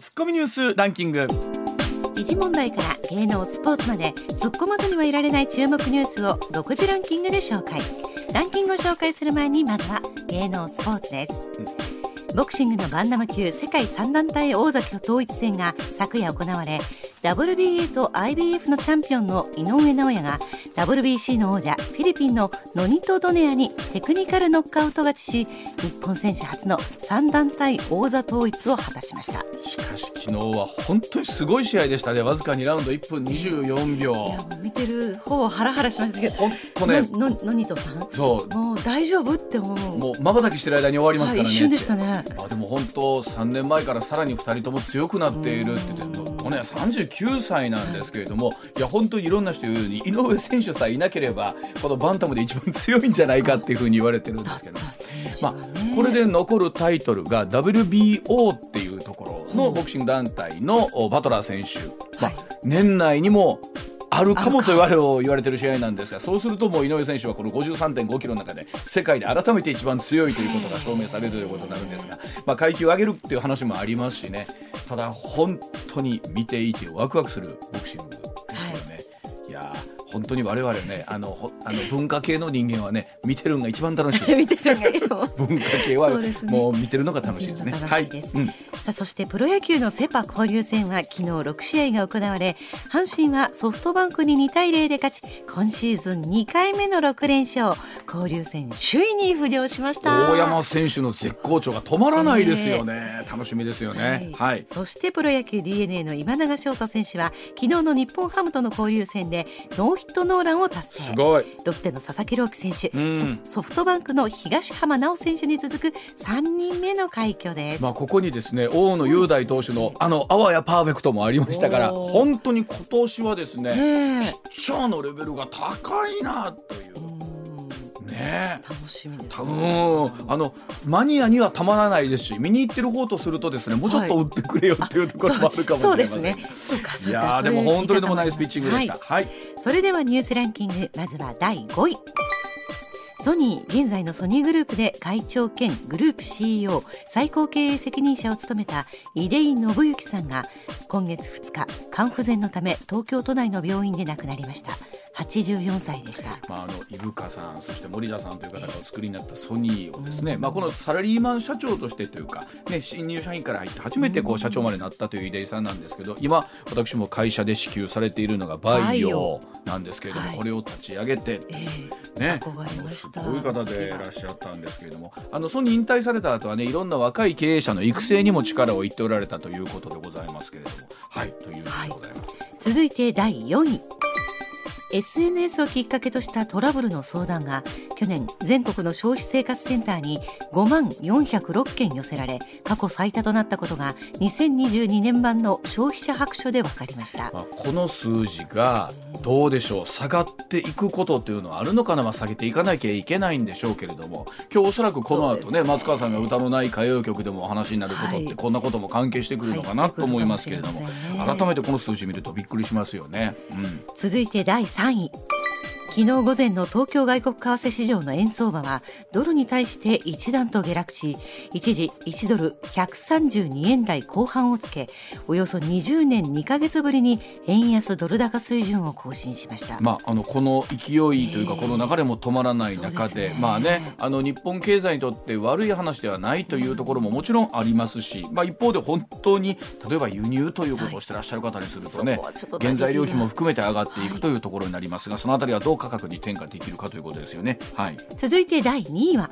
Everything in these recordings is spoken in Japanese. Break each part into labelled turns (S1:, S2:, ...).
S1: ツッコミニュースランキング。
S2: 時事問題から芸能スポーツまで突っ込まずにはいられない注目ニュースを独自ランキングで紹介。ランキングを紹介する前にまずは芸能スポーツです、ボクシングのバンダム級世界3団体王座統一戦が昨夜行われ WBA と IBF のチャンピオンの井上尚弥が WBC の王者フィリピンのノニト・ドネアにテクニカルノックアウト勝ちし日本選手初の3団体王座統一を果たしました。
S1: しかし昨日は本当にすごい試合でしたね。わずか2ラウンド1分24秒。
S2: 見てる方はハラハラしましたけど。
S1: 本当ね。
S2: ののノニトさん？
S1: そう。
S2: もう大丈夫って思う。
S1: もう瞬きしてる間に終わりますからね、
S2: はい、一瞬でしたね。
S1: あでも本当3年前からさらに2人とも強くなっているって言ってもうね39歳なんですけれどもいや本当にいろんな人言うように井上選手さえいなければこのバンタムで一番強いんじゃないかっていうふうに言われてるんですけど、まあ、これで残るタイトルが WBO っていうところのボクシング団体のバトラー選手、まあ、年内にもあるかもと言われ言われてる試合なんですがそうするともう井上選手はこの53.5キロの中で世界で改めて一番強いということが証明されるということになるんですが、まあ、階級を上げるっていう話もありますしねただ本当に見ていてワクワクするボクシングですよね。いや本当に我々ねあのあの文化系の人間はね見てるのが一番楽しい。
S2: 見てるのがいい
S1: 文化系はもう見てるのが楽しいですね。
S2: はい、うん、さあそしてプロ野球のセ・パ交流戦は昨日6試合が行われ阪神はソフトバンクに2対0で勝ち今シーズン2回目の6連勝交流戦首位に浮上しました。
S1: 大山選手の絶好調が止まらないですよね、えー、楽しみですよね、はい、はい、
S2: そしてプロ野球 d n a の今永翔太選手は昨日の日本ハムとの交流戦でノーヒットノーランを達成。
S1: すごい。
S2: ロッテの佐々木朗希選手、うん、ソフトバンクの東浜直選手に続く3人目の快挙です、
S1: まあ、ここにですね大野雄大投手のあのあわやパーフェクトもありましたから本当に今年はですね、ピッチャーのレベルが高いなという。ね。
S2: 楽しみです、
S1: ね、あのマニアにはたまらないですし見に行ってる方とするとですねもうちょっと打ってくれよっていうところもあるかもしれません、そうですね。そうかそうか。いやでも本当にでもナイスピッチングでした、はい、はい、
S2: それではニュースランキングまずは第5位。ソニー現在のソニーグループで会長兼グループ CEO 最高経営責任者を務めた出井信之さんが今月2日肝不全のため東京都内の病院で亡くなりました84歳でした、
S1: まあ、あの伊深さんそして森田さんという方がお作りになったソニーをですね、まあ、このサラリーマン社長としてというか、ね、新入社員から入って初めてこう社長までなったという出井さんなんですけど今私も会社で支給されているのがバイオなんですけれども、これを立ち上げて、ね、すごい方でいらっしゃったんですけれどもあのソニー引退された後はねいろんな若い経営者の育成にも力を言っておられたということでございますけれども。はいというでございます、はい、
S2: 続いて第4位 SNS をきっかけとしたトラブルの相談が去年全国の消費生活センターに5万406件寄せられ過去最多となったことが2022年版の消費者白書で分かりました、まあ、
S1: この数字がどうでしょう下がっていくことっていうのはあるのかな、まあ、下げていかなきゃいけないんでしょうけれども今日おそらくこの後ね、ね、松川さんが歌のない歌謡曲でもお話になることって、こんなことも関係してくるのかなと思いますけれども、改めてこの数字見るとびっくりしますよね、
S2: うん、続いて第3 3位。昨日午前の東京外国為替市場の円相場はドルに対して一段と下落し一時1ドル132円台後半をつけおよそ20年2か月ぶりに円安ドル高水準を更新しました、
S1: まあ、あのこの勢いというかこの流れも止まらない中でね、まあね、あの日本経済にとって悪い話ではないというところももちろんありますし、まあ、一方で本当に例えば輸入ということをしてらっしゃる方にするとね、はい、原材料費も含めて上がっていくというところになりますがそのあたりはどう価格に転嫁できるかということですよね。はい、
S2: 続いて第2位は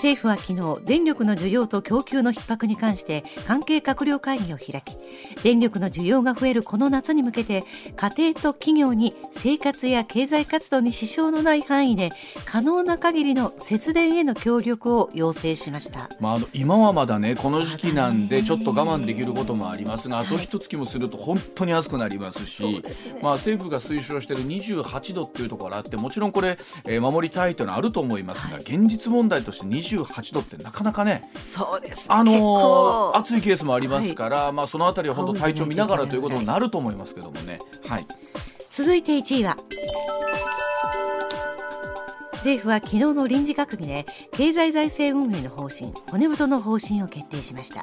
S2: 政府は昨日電力の需要と供給の逼迫に関して関係閣僚会議を開き電力の需要が増えるこの夏に向けて家庭と企業に生活や経済活動に支障のない範囲で可能な限りの節電への協力を要請しました、
S1: まあ、あの今はまだねこの時期なんでちょっと我慢できることもありますがあと一月もすると本当に暑くなりますし、まあ、政府が推奨している28度っていうところがあってもちろんこれ、えー守りたいというのはあると思いますが、現実問題として28度ってなかなかね
S2: そうです。
S1: あのー暑いケースもありますから、まあ、そのあたりは本当体調見ながらということになると思いますけどもね。はい。
S2: 続いて1位は政府は昨日の臨時閣議で経済財政運営の方針骨太の方針を決定しました、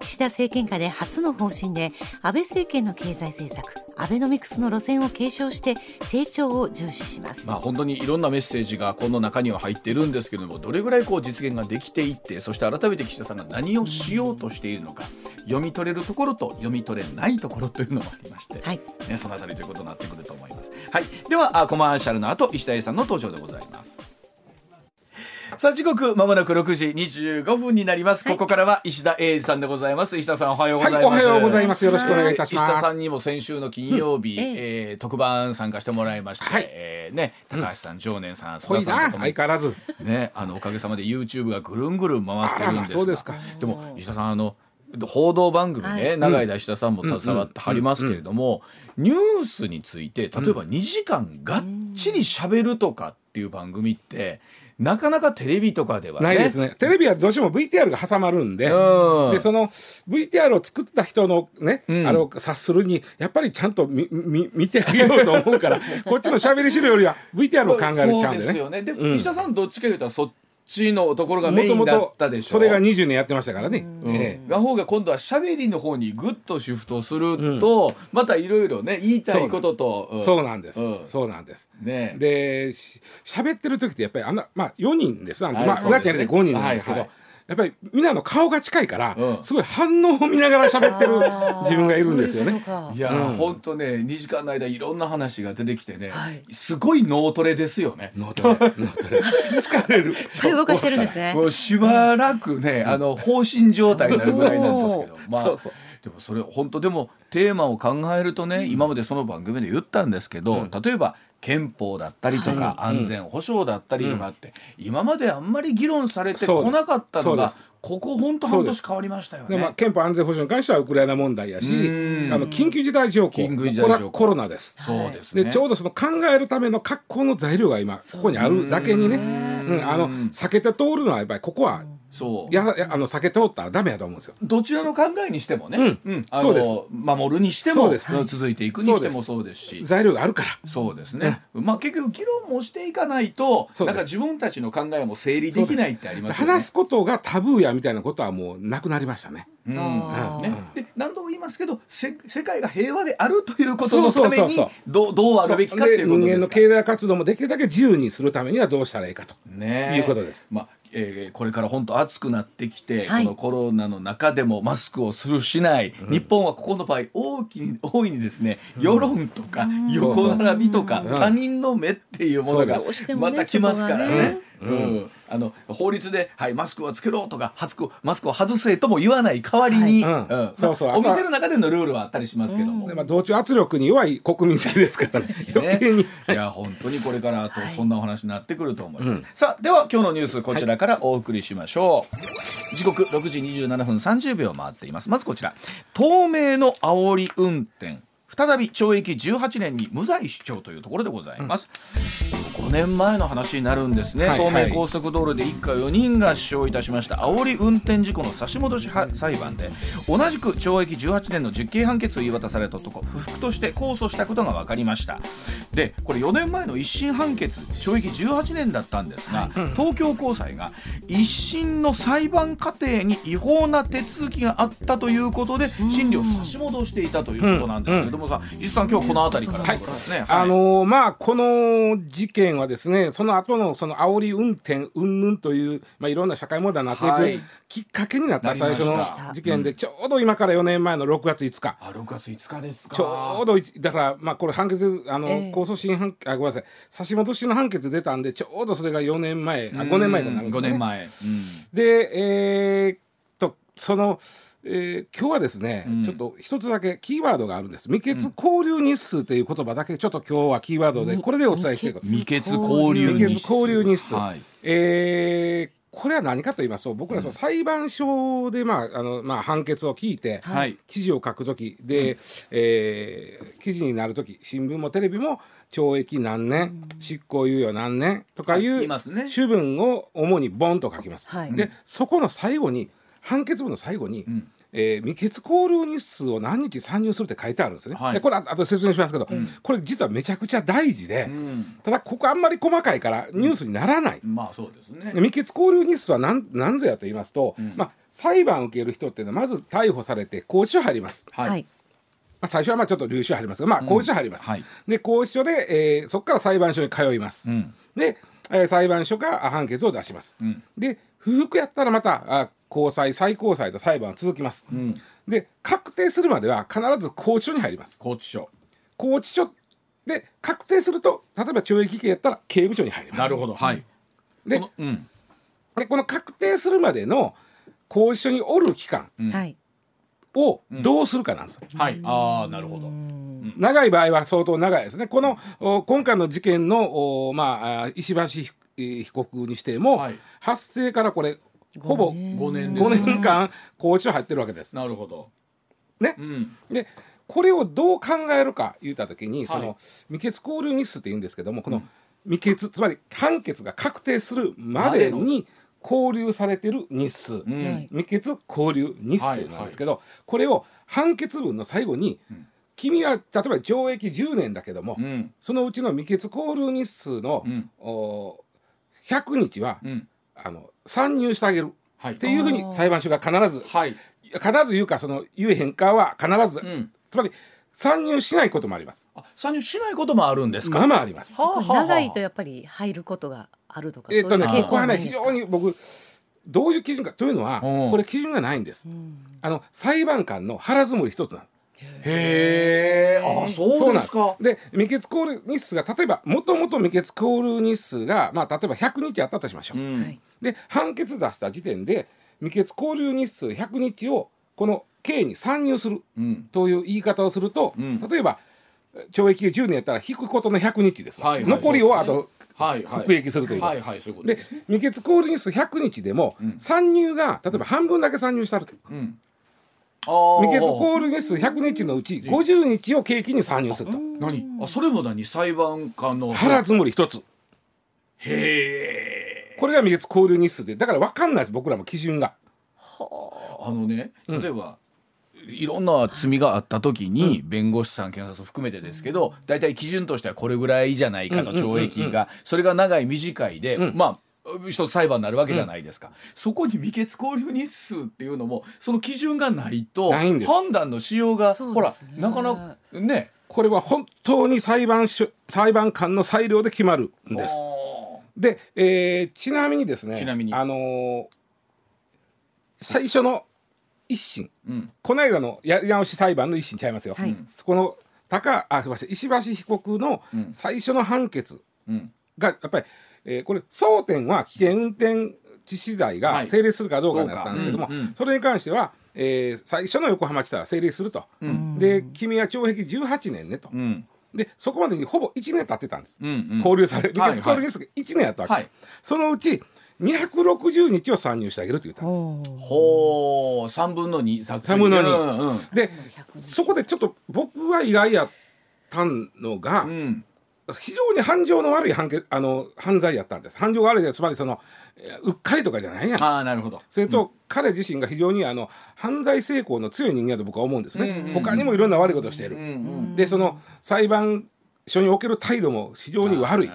S2: 岸田政権下で初の方針で安倍政権の経済政策アベノミクスの路線を継承して成長を重視します、
S1: まあ、本当にいろんなメッセージがこの中には入っているんですけれどもどれぐらいこう実現ができていってそして改めて岸田さんが何をしようとしているのか読み取れるところと読み取れないところというのもありまして、
S2: はい。
S1: ね、そのあたりということになってくると思います。はい、ではあコマーシャルの後石田英さんの登場でございます。さあ時刻まもなく6時25分になります、ここからは石田英二さんでございます。石田さんおはようございます、
S3: はいおはようございます。よろしくお願いいたします。
S1: 石田さんにも先週の金曜日、
S2: うんえ。
S1: えー特番参加してもらいまして、
S3: はい。
S1: えーね高橋さん、常念さん須田さんとかも
S3: 相変わらず。
S1: ね、あのおかげさまで YouTube がぐるんぐるん回ってるんです
S3: そうですか。
S1: でも石田さんあの報道番組ね、
S2: はい。
S1: 長い間石田さんも携わってはりますけれども、ニュースについて例えば2時間がっちり喋るとかっていう番組ってなかなかテレビとかではね。
S3: ないですね。テレビはどうしても VTR が挟まるんで
S1: うん。
S3: でその VTR を作った人のね、
S1: うん。
S3: あれを察するにやっぱりちゃんと見見見てあげようと思うからこっちの喋り資料よりは VTR を考えるちゃ
S1: そうで
S3: うんですね
S1: よね。でも、
S3: うん。
S1: 石田さんどっちかというとそっちのところがメインだったでしょ。
S3: それが20年やってましたからね、
S1: うん。
S3: ええ。
S1: が方が今度は喋りの方にぐっとシフトすると、またいろいろね言いたいこととん
S3: そうなんです、
S1: うん。
S3: そうなんです。
S1: ね。
S3: でし喋ってる時ってやっぱりあんなまあ4人です。あのまあ
S1: はいそうですね。
S3: 裏ちゃんで5人なんですけど、
S1: はいはい
S3: やっぱりみんなの顔が近いから、
S1: うん。
S3: すごい反応を見ながら喋ってる自分がいるんですよね。
S1: いや、
S3: うん。
S1: ほんとね2時間の間いろんな話が出てきてね、
S2: はい。
S1: すごい脳トレですよね。
S3: 脳トレ脳トレ。疲れる。
S2: そう動かしてるんですね。
S1: もうしばらくね、あの放心状態になるぐらいなんですけど、まあ
S3: そうそう。
S1: でもそれ本当でもテーマを考えるとね、今までその番組で言ったんですけど、例えば憲法だったりとか、安全保障だったりとかって、今まであんまり議論されてこなかったのがここ本当半年変わりましたよね。
S3: でまあ、憲法安全保障に関してはウクライナ問題やし
S1: うん。
S3: あの緊急事態条項
S1: 緊急事態条項。
S3: これはコロナです。
S1: そうですね。
S3: でちょうどその考えるための格好の材料が今ここにあるだけにね、うん、あの避けて通るのはやっぱりここは
S1: そう。
S3: ややあの避け通ったらダメやと思うんですよ。
S1: どちらの考えにしてもね、
S3: うん。
S1: うんあ
S3: そうです。
S1: の守るにしても
S3: そうです。
S1: 続いていくにしてもそうですし。
S3: 材料があるから。
S1: そうですね、まあ結局議論もしていかないとなんか自分たちの考えも整理できないってありますよね。
S3: 話すことがタブーやみたいなことはもうなくなりましたね。
S1: うん。
S2: あー。
S1: ね、で何度も言いますけどせ世界が平和であるということのために
S3: そうそうそうそう。
S1: どうどうあるべきかっていうこと
S3: で人間の経済活動もできるだけ自由にするためにはどうしたらいいかと。
S1: ね
S3: いうことです。
S1: まあえーこれから本当暑くなってきて、
S2: はい。
S1: このコロナの中でもマスクをするしない、日本はここの場合大きに 大いにですね世論とか横並びとか他人の目っていうものがまた来ますからね。うん。あの法律で、はい、マスクはつけろとかマスクマスクを外せとも言わない代わりに、
S3: そうそう。
S1: まあお店の中でのルールはあったりしますけども、
S3: でまあ、同調圧力に弱い国民性ですからね。余計に。
S1: いや本当にこれからあとそんなお話になってくると思います、さあでは今日のニュースこちらからお送りしましょう、時刻6時27分30秒回っています。まずこちら。透明の煽り運転再び懲役18年に無罪主張というところでございます、5年前の話になるんですね、
S3: はいはい。
S1: 東名高速道路で一家4人が死傷いたしました。煽り運転事故の差し戻しは裁判で。同じく懲役18年の実刑判決を言い渡された男。不服として控訴したことが分かりました。でこれ4年前の一審判決懲役18年だったんですが、東京高裁が一審の裁判過程に違法な手続きがあったということで審理を差し戻していたということなんですけれどもさ実さん今日この辺りからとい。
S3: あのーまあこの事件はですねその後のその煽り運転云々というまあいろんな社会問題になっていく、
S1: はい。
S3: きっかけになった最初の事件でちょうど今から4年前の6月5日。
S1: あ6月5日ですか。
S3: ちょうどいだからまあこれ判決あの、
S2: ええ。
S3: 控訴審判あごめんなさい。差し戻しの判決出たんでちょうどそれが4年前あ5年前にな。るん。です
S1: 5
S3: よね。
S1: 年前、うん。
S3: でえーっとその、ええー今日はですね、
S1: うん。
S3: ちょっと一つだけキーワードがあるんです。未決交流日数という言葉だけちょっと今日はキーワードで
S2: み
S3: これでお伝えしていく
S1: 未決交流日
S3: 未決交流日数、
S1: はい。
S3: えーこれは何かと言いますと僕らその裁判所で、まああのまあ、判決を聞いて、
S1: はい。
S3: 記事を書くときで、えー記事になるとき新聞もテレビも懲役何年、執行猶予何年とかい
S1: う
S3: 主文を主にボンと書きます。
S2: はい。
S3: でそこの最後に判決文の最後に、
S1: ん
S3: えー未決交流日数を何日参入するって書いてあるんですね。
S1: はい
S3: でこれあと説明しますけど、これ実はめちゃくちゃ大事で、
S1: うん
S3: ただここあんまり細かいからニュースにならない。
S1: まあそうですね
S3: で未決交流日数は何何ぞやと言いますと、まあ、裁判を受ける人っていうのはまず逮捕されて拘置所入ります。
S1: はい、
S2: はい
S3: まあ、最初はまあちょっと留置所入りますが、まあ、拘置所入ります。
S1: はい
S3: で拘置所で、えーそこから裁判所に通います。
S1: うん
S3: で、えー裁判所があ判決を出します。
S1: ん
S3: で不服やったらまたあ高裁最高裁と裁判は続きます。
S1: ん。
S3: で確定するまでは必ず拘置所に入ります。
S1: 拘置所
S3: 拘置所で確定すると例えば懲役刑やったら刑務所に入ります。
S1: なるほど。はい。
S3: で
S1: このうん。
S3: でこの確定するまでの拘置所におる期間
S2: はい。
S3: をどうするかなんですよ。
S1: はい。ああなるほど。
S3: 長い場合は相当長いですね。このお今回の事件のおまああ石橋被えー被告にしても、
S1: はい。
S3: 発生からこれほぼ
S1: 5年。です
S3: 5年間拘置所入ってるわけです。
S1: なるほど。
S3: ね。
S1: うん。
S3: でこれをどう考えるか言った時に、そ
S1: はい。
S3: の未決交流日数って言うんですけどもこの未決つまり判決が確定するまでに交留されてる日数、
S1: うん。
S2: はい。
S3: 未決交留日数なんですけど、これを判決文の最後に、君は例えば懲役10年だけども、
S1: うん。
S3: そのうちの未決交留日数の、
S1: うん。
S3: お100日は、
S1: うん。
S3: あの参入してあげる。
S1: はい。
S3: っていうふうに裁判所が必ず
S1: はい。
S3: 必ず言うかその言えへんかは必ず、
S1: うん。
S3: つまり参入しないこともあります。
S1: あ参入しないこともあるんですか？
S3: まあまああります。
S1: はあはあ。はあ
S2: 長いとやっぱり入ることがあるとか
S3: えっ、とね
S2: そういう傾向
S3: ここはね非常に僕どういう基準かというのは
S1: うん
S3: これ基準がないんです。あの裁判官の腹積もり一つなんです
S1: へえあそうですか。
S3: なんです。で未決交流日数が例えばもともと未決交流日数が、まあ、例えば100日あったとしましょう。
S1: うん。
S2: はい。
S3: で判決出した時点で未決交流日数100日をこの刑に参入する
S1: うん。
S3: という言い方をすると、
S1: うん。
S3: 例えば懲役10年やったら引くことの100日ですわ、
S1: はいはい。
S3: 残りをあと服役するということ。
S1: はいはいそういうこと
S3: で
S1: ですね。
S3: 未決交流日数100日でも、
S1: ん。
S3: 参入が例えば半分だけ参入したると
S1: うん
S3: 未決交流日数100日のうち50日を刑期に参入すると。
S1: 何？あそれも何？裁判官の。
S3: 腹積もり一つ。
S1: へえ。
S3: これが未決交流日数で。だから分かんないです僕らも基準が。
S1: あ。のね例えば、いろんな罪があった時に、弁護士さん検察を含めてですけど大体基準としてはこれぐらいじゃないかと
S3: うんうんうんうん。
S1: 懲役がそれが長い短いで、
S3: うん。
S1: まあ一つ裁判になるわけじゃないですか、そこに未決交流日数っていうのもその基準がないと判断のしようがほらなかなかね。
S3: これは本当に裁判所裁判官の裁量で決まるんです。
S1: あ
S3: で、えーちなみにですね
S1: ちなみに。
S3: あのー最初の一審
S1: ーうん。
S3: この間のやり直し裁判の一審ちゃいますよ、
S2: はい。
S3: この高あすみません石橋被告の
S1: うん。
S3: 最初の判決
S1: うん。
S3: がやっぱり、えーこれ争点は危険運転致死罪が
S1: はい。
S3: 成立するかどうかだったんですけども、
S1: どうか。うんうん。
S3: それに関しては、えー最初の横浜地裁は成立すると、
S1: ん。
S3: で君は懲役18年ねと、
S1: うん。
S3: でそこまでにほぼ1年経ってたんです、
S1: うんうん。
S3: 交留され離決交留日数が1年やったわけ、
S1: はい。
S3: そのうち260日を参入してあげると言ったんです。
S1: ほう。三分の二作
S3: 三分の二。
S1: うんうん。
S3: でそこでちょっと僕は意外やったのが、
S1: うん
S3: 非常に犯情の悪い判決あの犯罪やったんです。犯情が悪いでつまりそのえーうっかりとかじゃないやん。
S1: ああなるほど。
S3: それと、彼自身が非常にあの犯罪成功の強い人間だと僕は思うんですね、
S1: うんうんうん
S3: 他にもいろんな悪いことをしている、
S1: うんうん
S3: でその裁判所における態度も非常に悪い。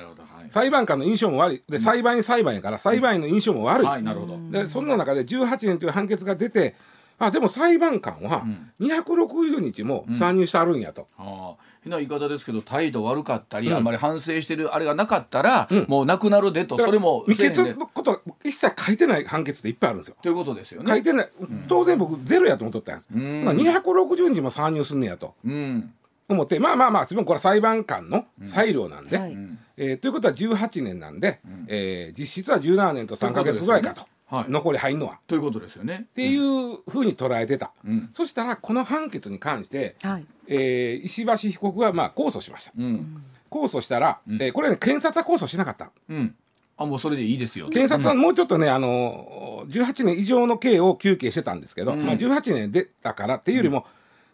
S3: 裁判官の印象も悪い。で裁判員裁判やから裁判員の印象も悪い、
S1: はいなるほど。
S3: でそんな中で18年という判決が出てあでも裁判官は260日も参入してあるんやと、
S1: ああ。変な言い方ですけど態度悪かったり、
S3: うん。
S1: あんまり反省してるあれがなかったら、
S3: うん。
S1: もうなくなるでと。それも
S3: 未決のことは一切書いてない判決っていっぱいあるんですよ。
S1: ということですよね。
S3: 書いてない、当然僕ゼロやと思っとったんです。
S1: うん。
S3: まあ、260日も参入すんねやと。
S1: うん。
S3: 思ってまあまあまあ自分これは裁判官の裁量なんで、
S2: はい。
S1: うん
S3: えーということは18年なんで、えー実質は17年と3か月ぐらいかと。
S1: はい
S3: 残り入んのは。
S1: ということですよね。
S3: っていうふうに捉えてた、
S1: うん
S3: そしたらこの判決に関して、
S2: はい
S3: えー石橋被告はまあ控訴しました
S1: うん。
S3: 控訴したら、
S1: うん
S3: えーこれね検察は控訴しなかった
S1: うん。あ、もうそれでいいですよ。
S3: 検察はもうちょっとね、あの18年以上の刑を求刑してたんですけど、
S1: うん
S3: まあ、18年出たからっていうよりも、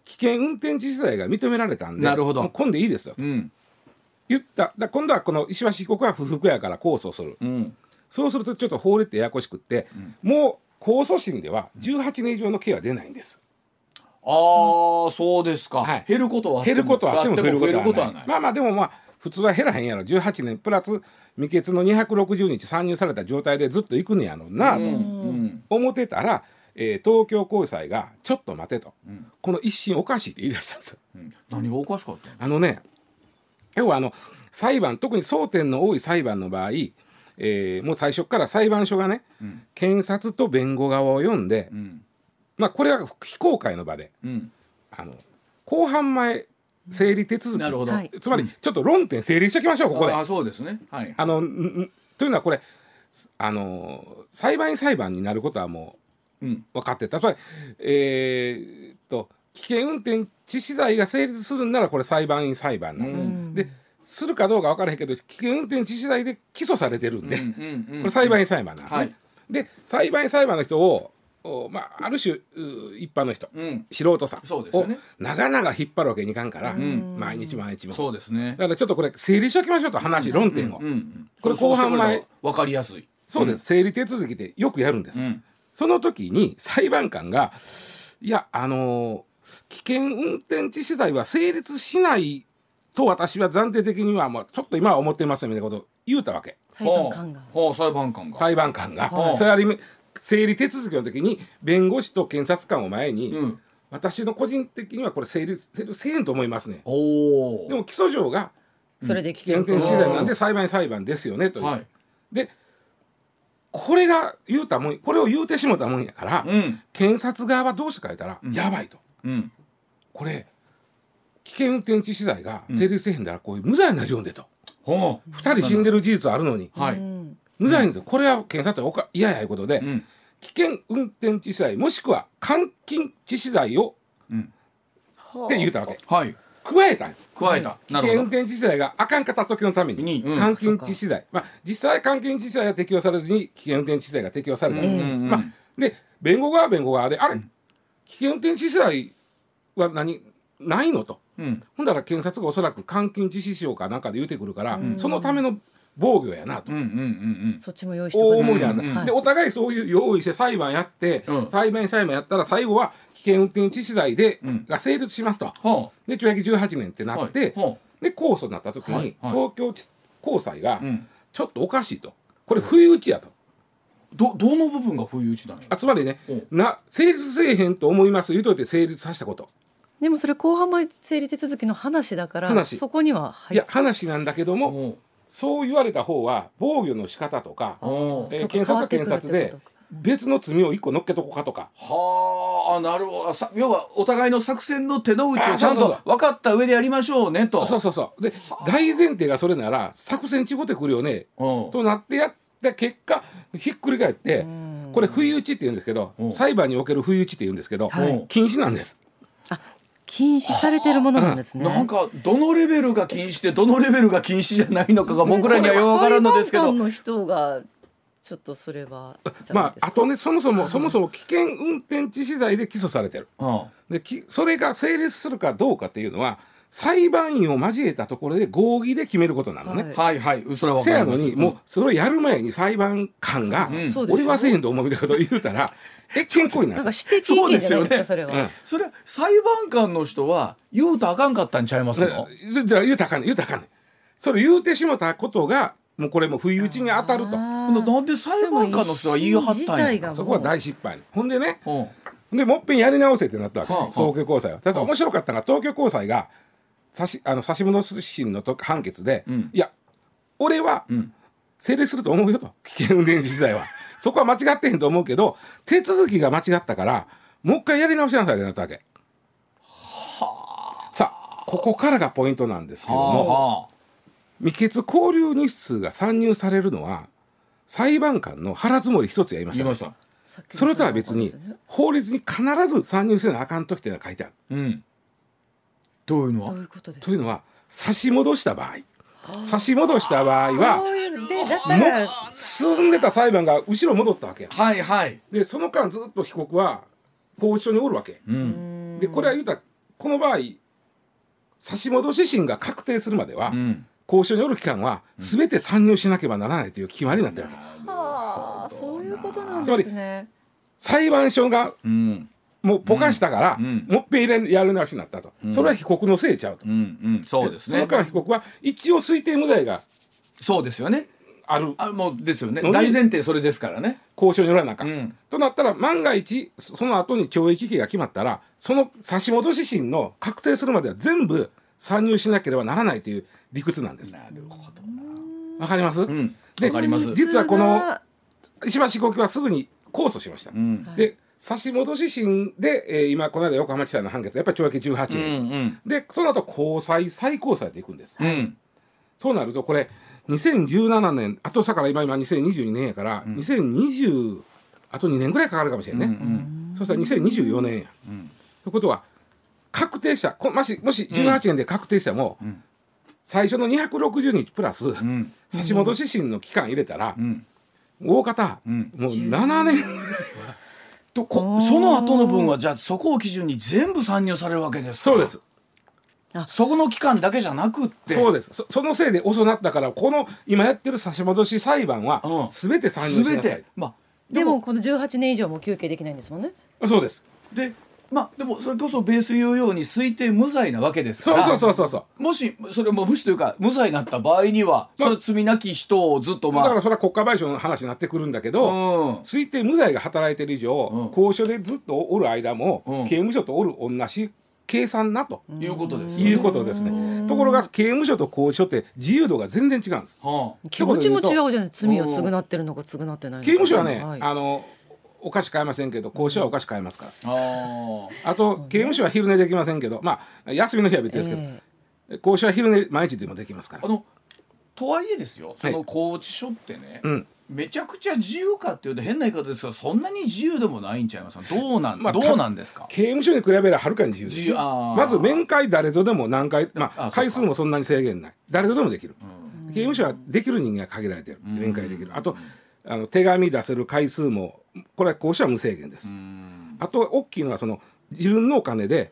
S3: 危険運転致死罪が認められたんで
S1: なるほど
S3: もう今でいいですよと
S1: うん。
S3: 言っただ今度はこの石橋被告は不服やから控訴する
S1: うん。
S3: そうするとちょっと法律ってややこしくって、もう控訴審では18年以上の刑は出ないんです。
S1: ああ、そうですか。
S3: はい
S1: 減ることは
S3: 減ることはあっても減ることはない。まあまあでもまあ普通は減らへんやろ18年プラス未決の260日参入された状態でずっと行くねやろなと
S1: うん。
S3: 思ってたら、えー東京高裁が「ちょっと待て」と、この一審おかしいって言い出したんですよ。
S1: うん何がおかしかったの？
S3: あのね要はあの裁判特に争点の多い裁判の場合、えーもう最初から裁判所がね、
S1: ん
S3: 検察と弁護側を読んで、
S1: うん。
S3: まあこれは非公開の場で
S1: うん。
S3: あの公判前整理手続き
S1: なるほど。
S2: はい
S3: つまりちょっと論点整理しておきましょうここで。
S1: あ、そうですね。はい。
S3: あのというのはこれあの裁判員裁判になることはも
S1: う
S3: 分かってたつまりえーっと危険運転致死罪が成立するんならこれ裁判員裁判なんです。
S2: うん
S3: でするかどうか分からへんけど危険運転致死罪で起訴されてるんで、
S1: うんうんうん
S3: これ裁判員裁判なんですね。
S1: はい
S3: で裁判員裁判の人をおまあ、ある種う一般の人、
S1: うん。
S3: 素人さんを
S1: そうですよね
S3: 長々引っ張るわけにいかんから、
S1: ん
S3: 毎日毎日も
S1: そうですね
S3: だ。からちょっとこれ整理しておきましょうと話、論点を、
S1: うんうん。
S3: これ後半前
S1: わかりやすい。
S3: そうです、整理手続きでよくやるんです、
S1: うん。
S3: その時に裁判官がいやあのー危険運転致死罪は成立しないと私は暫定的には、まあ、ちょっと今は思ってますみたいなことを言うたわけ
S2: 裁判官が
S1: はあ、裁判官が。
S3: 裁判官が、
S1: はい
S3: 整理手続きの時に弁護士と検察官を前に、
S1: うん。
S3: 私の個人的にはこれ成立成立せえんと思いますね
S1: おお。
S3: でも起訴状が
S2: それで危
S3: 危険運転致死罪なんで裁判員裁判ですよねという、
S1: はい。
S3: でこれが言うたもんこれを言うてしもたもんやから、
S1: うん。
S3: 検察側はどうして書いたら、やばいと
S1: うん。
S3: これ危険運転致死罪が成立せえへんだらこういう無罪になるよんでと、
S1: は
S3: 二人死んでる事実あるのに。無罪にでこれは検察はおか嫌やいうことで、
S1: うん。
S3: 危険運転致死罪もしくは監禁致死罪を
S1: うん。
S3: って言うたわけ。
S1: はい。
S3: 加えた
S1: 加えた。
S3: 危険運。転致死罪があかんかった時のために監禁致死罪、まあ、実際監禁致死罪は適用されずに危険運転致死罪が適用された。まあ、で弁護側は弁護側であれ、危険運転致死罪は何？ないのと
S1: うん。
S3: ほんだら検察がおそらく監禁致死傷かなんかで言うてくるから、そのための防御やなと。
S1: うんうんうん
S2: そっちも用意して
S3: 大思いなんです、
S1: うん
S2: はい。
S3: でお互いそういう用意して裁判やって、
S1: うん。
S3: 裁判員裁判やったら最後は危険運転致死罪で、
S1: うん。
S3: が成立しますと。
S1: う。ん。は
S3: で懲役18年って
S1: あ。
S3: なって、
S1: はい。は
S3: で控訴になった時に、
S1: はい。はい。
S3: 東京地高裁が
S1: あ。うん。
S3: ちょっとおかしいと。これ不意打ちやと。
S1: ど、どの部分が不意打ちなの
S3: あつまりね
S1: う。ん
S3: な成立せえへんと思います言うといて成立させたこと
S2: でもそれ後半前整理手続きの話だから
S3: 話。
S2: そこには入
S3: いや話なんだけども、
S1: おう。
S3: そう言われた方は防御の仕方とか、えー
S2: そこ
S3: 検察は検
S2: 変わって
S3: 察で
S2: くるってことか。
S3: 別の罪を一個乗っけとこうかとか。
S1: はあ、なるほど。さ要はお互いの作戦の手の内を
S3: あ
S1: ちゃん
S3: そうそう。
S1: と分かった上でやりましょうねと。
S3: そうそうそう。で大前提がそれなら作戦ちごてくるよね
S1: うん。
S3: となってやった結果ひっくり返って
S2: ん。
S3: これ不意打ちって言うんですけど
S1: うん。
S3: 裁判における不意打ちって言うんですけど
S1: はい。
S3: 禁止なんです
S2: 禁止されてるものなんですね。
S1: なんかどのレベルが禁止でどのレベルが禁止じゃないのかが僕らにはよくわからんのですけど。
S2: の人がちょっとそれは
S3: まああとねそもそもそもそも危険運転致死罪で起訴されてる。
S1: うん。
S3: できそれが成立するかどうかっていうのは裁判員を交えたところで合議で決めることなのね。
S2: はい。
S1: はいはい。それは分
S3: せやのにもうそれをやる前に裁判官が
S1: うん。
S3: 俺はせえへんと思うみたいなことを言うたら え健康にな
S2: なん
S3: る
S2: か指摘意見じゃないですかそれは。
S3: うん。
S1: それ裁判官の人は言うとあかんかったんちゃいますの？
S3: 言うたらあかんねん。言うたらあかんねん。それ言うてしもたことがもうこれも不意打ちに当たると。
S1: なんで裁判官の人は言い張ったんや？
S3: そこは大失敗。ほんでね。
S1: うん
S3: でもっぺんやり直せってなったわけ、
S1: はあ。はあ。
S3: 東京高裁。はただ面白かったのが東京高裁が差しあの差し戻し審のと判決で、
S1: うん。
S3: いや俺は
S1: うん。
S3: 成立すると思うよと危険運転致死罪は。そこは間違ってへんと思うけど手続きが間違ったからもう一回やり直しなさいってなったわけ。さあここからがポイントなんですけども、
S1: は
S3: 未決交流日数が参入されるのは裁判官の腹積もり一つやりましたね、
S1: 言いました。
S3: それとは別に法律に必ず参入せなあかん時っていうのが書いてある。
S1: うんどういうの？
S2: ど
S1: は
S2: ういうことです
S3: というのは差し戻した場合。差し戻した場合は
S2: そういうでだから
S3: も進んでた裁判が後ろ戻ったわけや。
S1: はいはい。
S3: でその間ずっと被告は拘置所におるわけ。
S1: うん。
S3: でこれは言うたらこの場合差し戻し審が確定するまでは、
S1: うん。
S3: 交渉におる期間は全て参入しなければならないという決まりになってるわけ、
S2: はあそういうことなん
S3: つまり
S2: ですね
S3: 裁判所が
S1: うん
S3: もうぼかしたから、
S1: うん。
S3: もっぺん入れやる直しになったと、
S1: うん。
S3: それは被告のせいちゃうと、
S1: うんうん。そうですね。
S3: その間被告は一応推定無罪が
S1: そうですよね。
S3: ある
S1: あもうですよね。大前提それですからね。
S3: 交渉におらなあかん、
S1: うん。
S3: となったら万が一そその後に懲役刑が決まったらその差し戻し審の確定するまでは全部参入しなければならないという理屈なんです。
S1: なるほど
S3: わかります、
S1: うん。
S3: で
S1: わかります。
S3: 実はこの石橋被告はすぐに控訴しました、
S1: うん。
S3: で差し戻し審で、えー今この間横浜地裁の判決やっぱり懲役18
S1: うん
S3: 年、でその後高裁最高裁でいくんです、
S1: うん。うん
S3: そうなるとこれ2017年あとさから今今2022年やから、2020あと2年ぐらいかかるかもしれんね、
S1: うん
S3: そしたら2024年や、
S1: ん。
S3: ということは確定者こもしもし18年で確定者も、
S1: ん。
S3: 最初の260日プラス、
S1: うん。
S3: 差し戻し審の期間入れたら、
S1: うん。
S3: 大方、
S1: うん。
S3: もう7年
S1: とこその後の分はじゃあそこを基準に全部参入されるわけですか？
S3: そうです。
S1: そこの期間だけじゃなくって。
S3: そうです。そそのせいで遅なったからこの今やってる差し戻し裁判は
S1: うん。
S3: 全て参入し
S1: 全
S3: なさい。
S1: て、まあ
S2: でもこの18年以上も休憩できないんですもんね。
S3: そうです。
S1: でまあでもそれこそベース言うように推定無罪なわけですから
S3: そうそうそうそうそう。
S1: もしそれも無視というか無罪になった場合にはそれ罪なき人をずっとまあ
S3: だからそれは国家賠償の話になってくるんだけど、
S1: うん。
S3: 推定無罪が働いてる以上、
S1: うん。
S3: 交渉でずっとおる間も、
S1: うん。
S3: 刑務所とおる同じ計算なと、
S1: いうことですよね。
S3: いうことですね。ところが刑務所と交渉って自由度が全然違うんです。
S1: はあ。
S2: 気持ちも違うじゃない。
S1: うん
S2: 罪を償ってるのか償ってないのか。
S3: 刑務所はね、
S2: はい。
S3: あのお菓子買えませんけど交渉はお菓子買えますから。
S1: あ
S3: あと刑務所は昼寝できませんけど、まあ休みの日は別ですけど、
S2: え
S3: 交渉は昼寝毎日でもできますから。
S1: あ。のとはいえですよそ
S3: はい。
S1: の拘置所ってね、
S3: うん。
S1: めちゃくちゃ自由かっていうと変な言い方ですがそんなに自由でもないんちゃいますか？どうなん、
S3: まあ
S1: どうなんですか？
S3: 刑務所に比べればはるかに自由ですまず面会誰とでも何回、まあ、回数もそんなに制限ない。誰とでもできる、刑務所はできる人間が限られてる。面会できる。あとあの手紙出せる回数もこれは講師は無制限です、あと大きいのはその自分のお金で、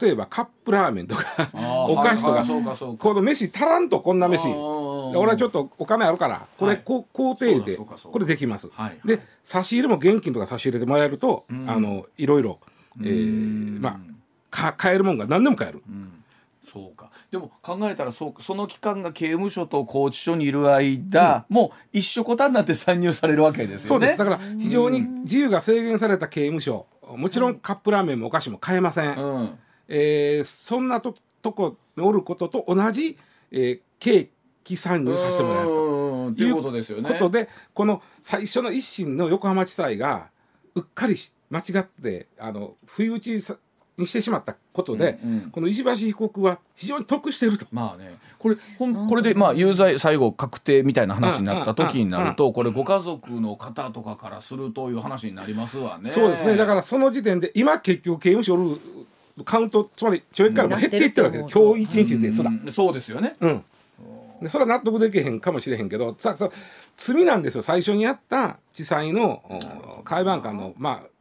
S3: 例えばカップラーメンとかお菓子とか
S1: はいはいそうかそうか。
S3: この飯足らんとこんな飯。俺はちょっとお金あるからこれ、
S1: はい。
S3: こう工程でこれできます、
S1: はい
S3: で差し入れも現金とか差し入れてもらえると、あのいろいろ、えーまあか買えるもんが何でも買える、
S1: そうかでも考えたらそうその期間が刑務所と拘置所にいる間、もう一緒こたになって参入されるわけですよね。
S3: そうです。だから非常に自由が制限された刑務所もちろんカップラーメンもお菓子も買えません、
S1: うん。
S3: えーそんなととこにおることと同じ、えー、刑期参入させてもらえると。
S1: いうことですよね。
S3: ことでこの最初の一審の横浜地裁がうっかりし間違ってあの不意打ちさにしてしまったことで、
S1: うんうん。
S3: この石橋被告は非常に得していると。
S1: まあね。これこれでまあ有罪最後確定みたいな話になった時になるとこれご家族の方とかからするという話になりますわね。
S3: そうですね。だからその時点で今結局刑務所おるカウントつまり懲役からも減っていってるわけです。今日一日ですら。
S1: うん。そうですよね。
S3: うん、でそれは納得できへんかもしれへんけどささ罪なんですよ。最初にやった地裁のお裁判官のまあ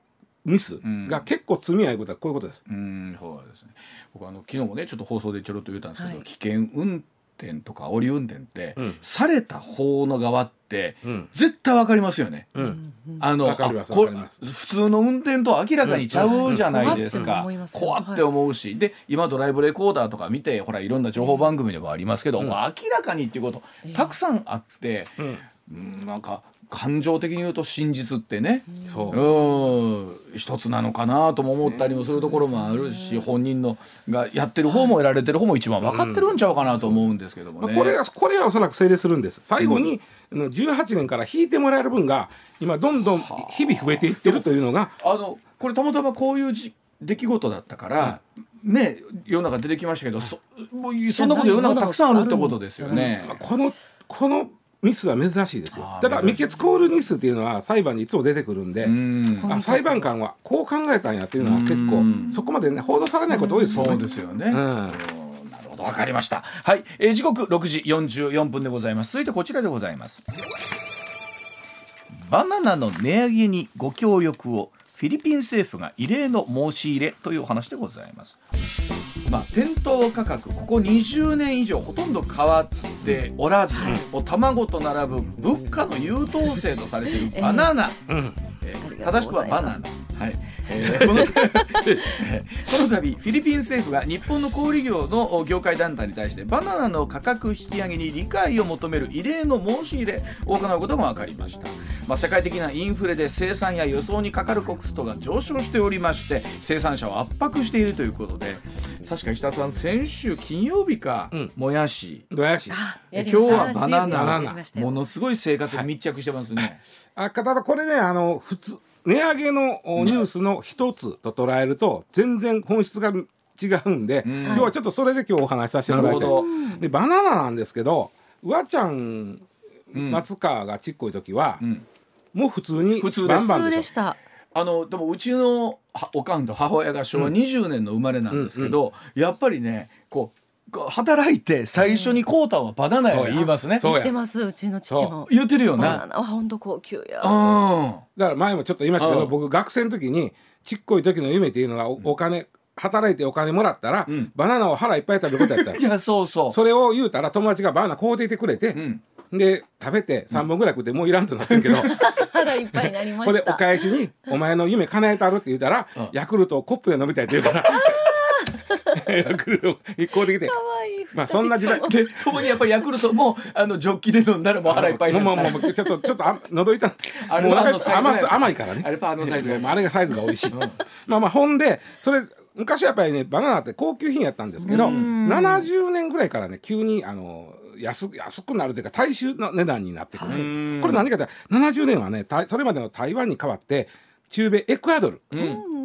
S3: ミスが結構罪やいうことはこういうことです。
S1: うんそうですね。僕あの昨日もねちょっと放送でちょろっと言ったんですけど、
S2: はい。
S1: 危険運転とか煽り運転って、
S3: ん。
S1: された方の側って、
S3: ん。
S1: 絶対わかりますよね。
S3: うん。
S1: あの
S3: わかります
S1: あこ普通の運転と明らかにちゃうじゃないです
S2: うん。
S1: か
S2: うん。うん。
S1: 怖って思うし、で今ドライブレコーダーとか見てほらいろんな情報番組でもありますけど、明らかにっていうことたくさんあって、うんなんか感情的に言うと真実ってね、
S3: そう。
S1: うん。一つなのかなとも思ったりもするところもあるし、本人のがやってる方もやられてる方も一番分かってるんちゃうかなと思うんですけどもね。
S3: まあ、これはこれはおそらく成立するんです。最後に、あの18年から引いてもらえる分が今どんどん日々増えていってるというのが。
S1: あのこれたまたまこういうじ出来事だったから、ね世の中出てきましたけどそもうそんなこと世の中たくさんあるってことですよね。
S3: このこのミスは珍しいですよただ未決コールミスっていうのは裁判にいつも出てくるんで、
S1: うん
S3: あ裁判官はこう考えたんやっていうのは結構
S1: うん
S3: そこまでね報道されないこと多いですよね。
S1: そうですよね。
S3: ん
S1: うんなるほどわかりました。はい、えー時刻6時44分でございます。続いてこちらでございます。バナナの値上げにご協力をフィリピン政府が異例の申し入れというお話でございます。まあ、店頭価格ここ20年以上ほとんど変わっておらず、もう卵と並ぶ物価の優等生とされているバナナ、
S3: うん
S1: えー正しくはバナナ。はい。えーこのえーこの度フィリピン政府が日本の小売業の業界団体に対してバナナの価格引き上げに理解を求める異例の申し入れを行うことが分かりました、まあ、世界的なインフレで生産や輸送にかかるコストが上昇しておりまして生産者を圧迫しているということで確か石田さん先週金曜日か、
S3: うん。
S1: もやし。
S3: どやし。
S2: あ
S1: 今日はバナナ。ものすごい生活に密着してますね、
S3: あただこれねあの普通値上げのおニュースの一つと捉えると全然本質が違うんで、
S1: ん。
S3: 今日はちょっとそれで今日お話しさせてもらいたい。
S1: なるほ
S3: でバナナなんですけどうわちゃん
S1: うん。
S3: 松川がちっこい時は、
S1: うん。
S3: もう普通にバンバンでしょ。
S2: でした。
S1: あのでもうちのはおかんと母親が昭和20年の生まれなんですけど、やっぱりねこう働いて最初に買うたんはバナナや言いますね。
S3: そうや。
S2: 言ってますうちの父も。
S1: 言ってるよ
S2: バナ
S1: な。
S2: ナは本当高級や
S1: うん。
S3: だから前もちょっと言いましたけど、
S1: うん。
S3: 僕学生の時にちっこい時の夢っていうのがおお金働いてお金もらったら、
S1: うん。
S3: バナナを腹いっぱい食べることやった。
S1: いやそうそう。
S3: それを言うたら友達がバナナ買うていてくれて、
S1: うん。
S3: で食べて3本ぐらい食ってもういらんとなってるけど、
S2: 腹いっぱいになりま
S3: これでお
S2: した
S3: 返しに「お前の夢叶えたる」って言うたら、
S1: うん。
S3: ヤクルトをコップで飲みたいって言うからヤクルトを一行できて
S2: 可愛い
S3: まあそんな時代。
S1: で共にやっぱりヤクルトもあのジョッキで飲んだらもう腹いっぱいにな
S3: もうもうもうちょっとちょっとあ喉痛ん
S1: あれ
S3: もう甘す甘いからね。
S1: あれパンのサイズが
S3: あれがサイズが美味しい、まあまあほんでそれ昔やっぱりねバナナって高級品やったんですけど70年ぐらいからね急にあの安安くなるというか大衆の値段になってくる、
S1: うん
S3: これ何かって70年はねたそれまでの台湾に代わって中米エクアドル、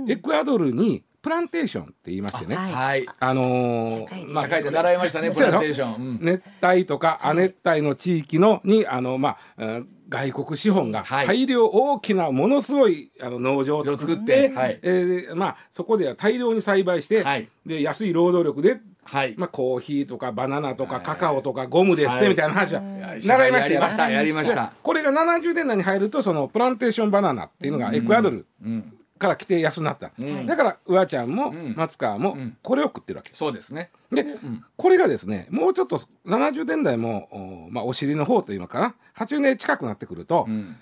S3: エクアドルにプランテーションって言いましてね。
S2: はい。
S1: はい。
S3: あのー
S2: 社会で
S3: まあ
S1: 社会で習いましたねプランテーション。うん
S3: 熱帯とか亜熱帯の地域のにあの、まあうん外国資本が
S1: はい。
S3: 大量大きなものすごいあの農場を作
S1: 作
S3: っ
S1: っててはい。
S3: えーまあ、そこでは大量に栽培して、
S1: はい。
S3: で安い労働力で、
S1: はい。
S3: まあ、コーヒーとかバナナと
S1: はい。
S3: かカカオとかゴムですね、
S1: はい。
S3: みたいな話は
S1: はい。
S3: 習いましたよ。
S1: やりましたやりました。
S3: これが70年代に入るとそのプランテーションバナナっていうのがエクアドル
S1: うん。
S3: から来て安くなった、
S1: ん
S3: だからうわちゃんも
S1: ん
S3: 松川も
S1: ん
S3: これを食ってるわけ
S1: そうですね。
S3: で、これがですねもうちょっと70年代もお,、まあ、お尻の方というのかな80年近くなってくると、
S1: うん。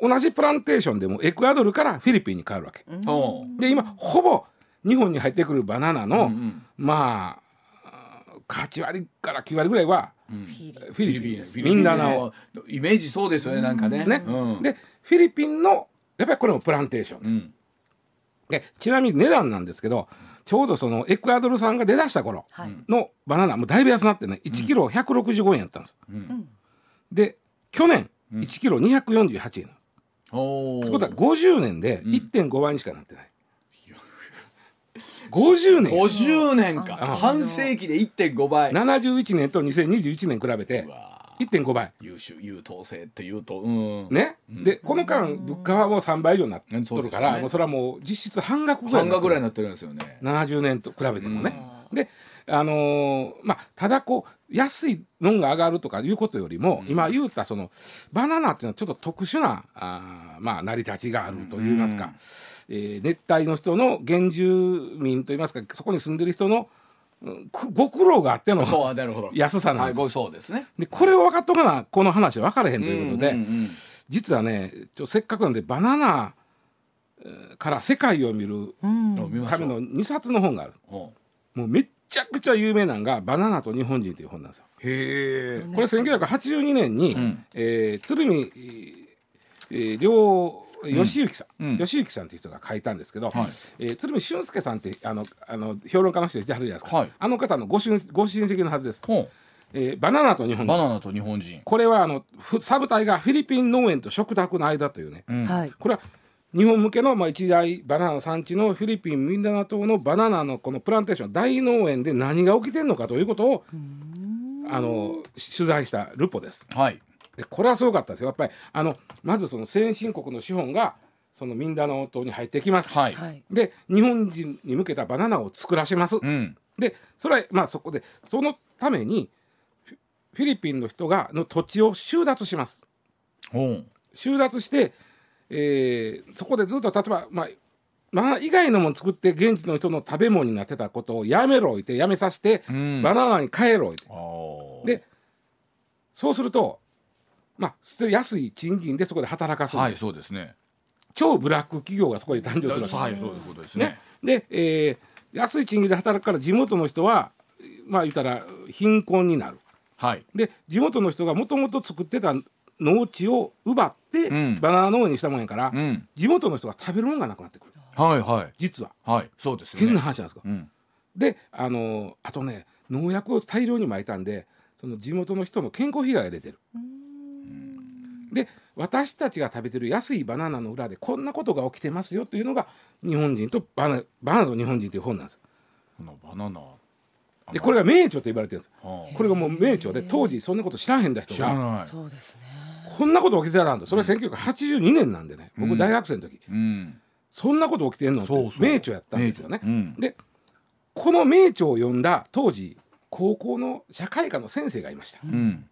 S3: 同じプランテーションでもエクアドルからフィリピンに変わるわけ。で今ほぼ日本に入ってくるバナナの、
S1: うんうん
S3: まあ8割から9割ぐらいは
S2: フィリ
S3: フ
S1: フィ
S3: ィリピンです。
S1: リピンフィリピン
S3: ミンダナオ。
S1: イメージそうですよねなんかね。
S3: ね
S1: うん。
S3: でフィリピンのやっぱりこれもプランテーション
S1: う。ん。
S3: でちなみに値段なんですけどちょうどそのエクアドル産が出だした頃
S2: はい
S3: のバナナもうだいぶ安くなってね1キロ165円やったんです。
S1: うん。
S3: で去年1キロ248円。
S1: おお。
S3: ってことは50年で1.5倍にしかなってない。50年
S1: 50年か
S2: あ
S1: 半世紀で1.5倍
S3: 71年と2021年比べて
S1: うわ
S3: 1.5倍。
S1: 優秀優等生っていうとうん。
S3: ね、でこの間物価はもう3倍以上になっ
S1: うん
S3: とるから、
S1: ね。
S3: もうそれはもう実質半額ぐらい
S1: 半額ぐらいになってるんですよね。
S3: 70年と比べてもね。であのーまあただこう安いのんが上がるとかいうことよりも、今言うたそのバナナっていうのはちょっと特殊なあーまあ成り立ちがあるといいますか、えー熱帯の人の原住民といいますかそこに住んでる人の、ご苦労があっての
S1: そうなるほど。
S3: 安さなんです。よ
S1: はいごそうですね。
S3: でこれを分かっとかなこの話は分からへんということで、
S1: んんん
S3: 実はねちょせっかくなんでバナナえーから世界を見る
S1: た
S3: めの2冊の本がある。
S1: お
S3: もうめっちゃくちゃ有名なのが「バナナと日本人」という本なんですよ。
S1: へえ。
S3: これ1982年に、
S1: ん。
S3: えー鶴見、えー、両義行さん、
S1: うん。
S3: 義行さんっていう人が書いたんですけど、
S1: はい。
S3: えー鶴見俊介さんってあのあの評論家の人いてはるじゃないですか、
S1: はい。
S3: あの方のご親ご親戚のはずです、
S1: ほ
S3: えーバナナと日本人。
S1: うバナナと日本人。
S3: これはあのふサブ隊がフィリピン農園と食卓の間というね、
S1: うん。
S2: はい。
S3: これは日本向けの、まあ、一大バナナの産地のフィリピンミンダナ島のバナナのこのプランテーション大農園で何が起きてるのかということをあの取材したルポです。
S1: はい
S3: でこれはすごかったですよ。やっぱりあのまずその先進国の資本がそのミンダナオ島に入ってきます、
S1: はい、
S2: はい。
S3: で日本人に向けたバナナを作らせます、
S1: うん。
S3: でそれはまあそこでそのためにフィリピンの人がの土地を収奪します。収奪して、えーそこでずっと例えばまあバナナ以外のもの作って現地の人の食べ物になってたことをやめろ言ってやめさせて、
S1: うん。
S3: バナナに変えろ言って。でそうするとまあ安い賃金でそこで働かすんです、
S1: はいそうですね。
S3: 超ブラック企業がそこで誕生するわけです
S1: はいそういうことですね。
S3: ね、で、えー安い賃金で働くから地元の人はまあ言ったら貧困になる。
S1: はい。
S3: で地元の人がもともと作ってた農地を奪って、
S1: うん。
S3: バナナ農園にしたもんやから、
S1: うん。
S3: 地元の人が食べるものがなくなってくる。
S1: はいはい。
S3: 実は。
S1: はいそうですよね。
S3: 変な話なんですか、
S1: うん。
S3: であのーあとね農薬を大量に撒いたんでその地元の人の健康被害が出てるで私たちが食べてる安いバナナの裏でこんなことが起きてますよというのが日本人とバナバナナと日本人という本なんです。
S1: このバナナ
S3: でこれが名著と言われてるんです。
S1: は
S3: これがもう名著で当時そんなこと知らへんだ
S1: あ
S3: 人が
S1: 知らない。
S2: そうですね。
S3: こんなこと起きてたんだそれは1982年なんでね。僕大学生の時、
S1: うん。
S3: そんなこと起きてんのって
S1: そうそう。
S3: 名著やったんですよね。
S1: うん。
S3: でこの名著を読んだ当時高校の社会科の先生がいました。
S1: うん。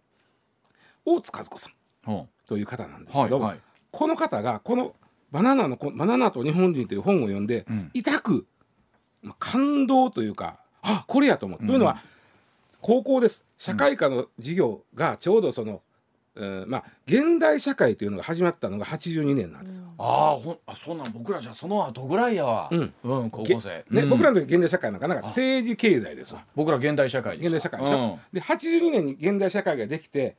S3: 大津和子さん。
S1: は
S3: という方なんです
S1: あ
S3: けど、
S1: はいはい。
S3: この方がこのバナナのこ「バナナと日本人」という本を読んで、
S1: うん。
S3: 痛くまあ感動というかあこれやと思う、
S1: うん。
S3: というのは高校です。社会科の授業がちょうどその、えーまあ現代社会というのが始まったのが82年なんですよ。
S1: ああほんあそうなん僕らじゃその後ぐらいやわ。
S3: うん。
S1: うん高校生。
S3: ね
S1: うん。
S3: 僕らの時現代社会なんかなんか政治経済ですわ。
S1: 僕ら現代社会で
S3: 現代社会でしょ、で82年に現代社会ができて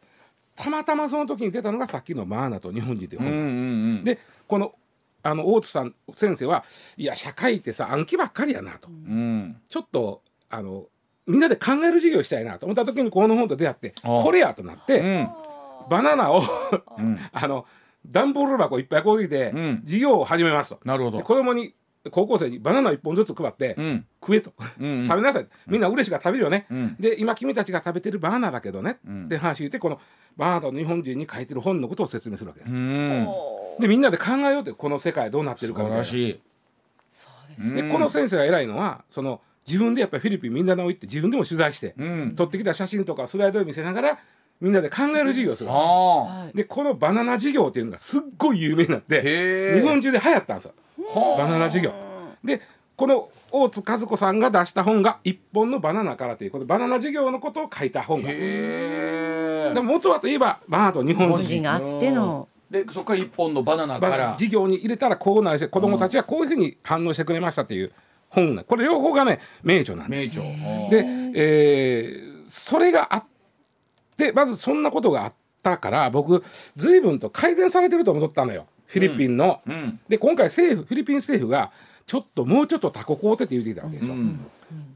S3: たまたまその時に出たのがさっきの「マーナと日本人」という本、
S1: うんうんうん。
S3: でこのあの大津さん先生はいや社会ってさ暗記ばっかりやなと。
S1: うん。
S3: ちょっとあのみんなで考える授業したいなと思った時にこの本と出会ってこれやとなって、
S1: うん。
S3: バナナを
S1: うん。
S3: あの段ボール箱いっぱいこういて、
S1: うん。
S3: 授業を始めますと。
S1: なるほど。
S3: で子供に高校生にバナナ1本ずつ配って、
S1: うん。
S3: 食えと、
S1: うん
S3: 食べなさい。みんな嬉しが食べるよね、
S1: うん。
S3: で今君たちが食べてるバナナだけどね、
S1: うん。
S3: で話言ってこのバナナと日本人に書いてる本のことを説明するわけです、
S1: うん。
S3: でみんなで考えようってこの世界どうなって
S1: 素
S3: るかみたいな。
S1: 晴らしい。
S2: そうで
S3: この先生が偉いのはその自分でやっぱりフィリピンみんなの行って自分でも取材して、
S1: うん。
S3: 撮ってきた写真とかスライドを見せながらみんなで考える授業をするでこのバナナ授業っていうのがすっごい有名になって日本中で流行ったんですよ。バナナ授業。でこの大津和子さんが出した本が「一本のバナナから」というこのバナナ授業のことを書いた本が。でも元はといえばバナナと日本人。
S2: があっての。
S1: でそこから一本のバナナから。
S3: 授業に入れたらこうなるし子供たちはこういうふうに反応してくれましたという本がこれ両方がね名著なんです。
S1: 名著。
S3: で、えーそれがあってまずそんなことがあったから僕随分と改善されてると思ったのよ。フィリピンの。
S1: うん。
S3: で今回政府フィリピン政府がちょっともうちょっとタコ買うてって言ってきたわけでしょ。
S1: うん。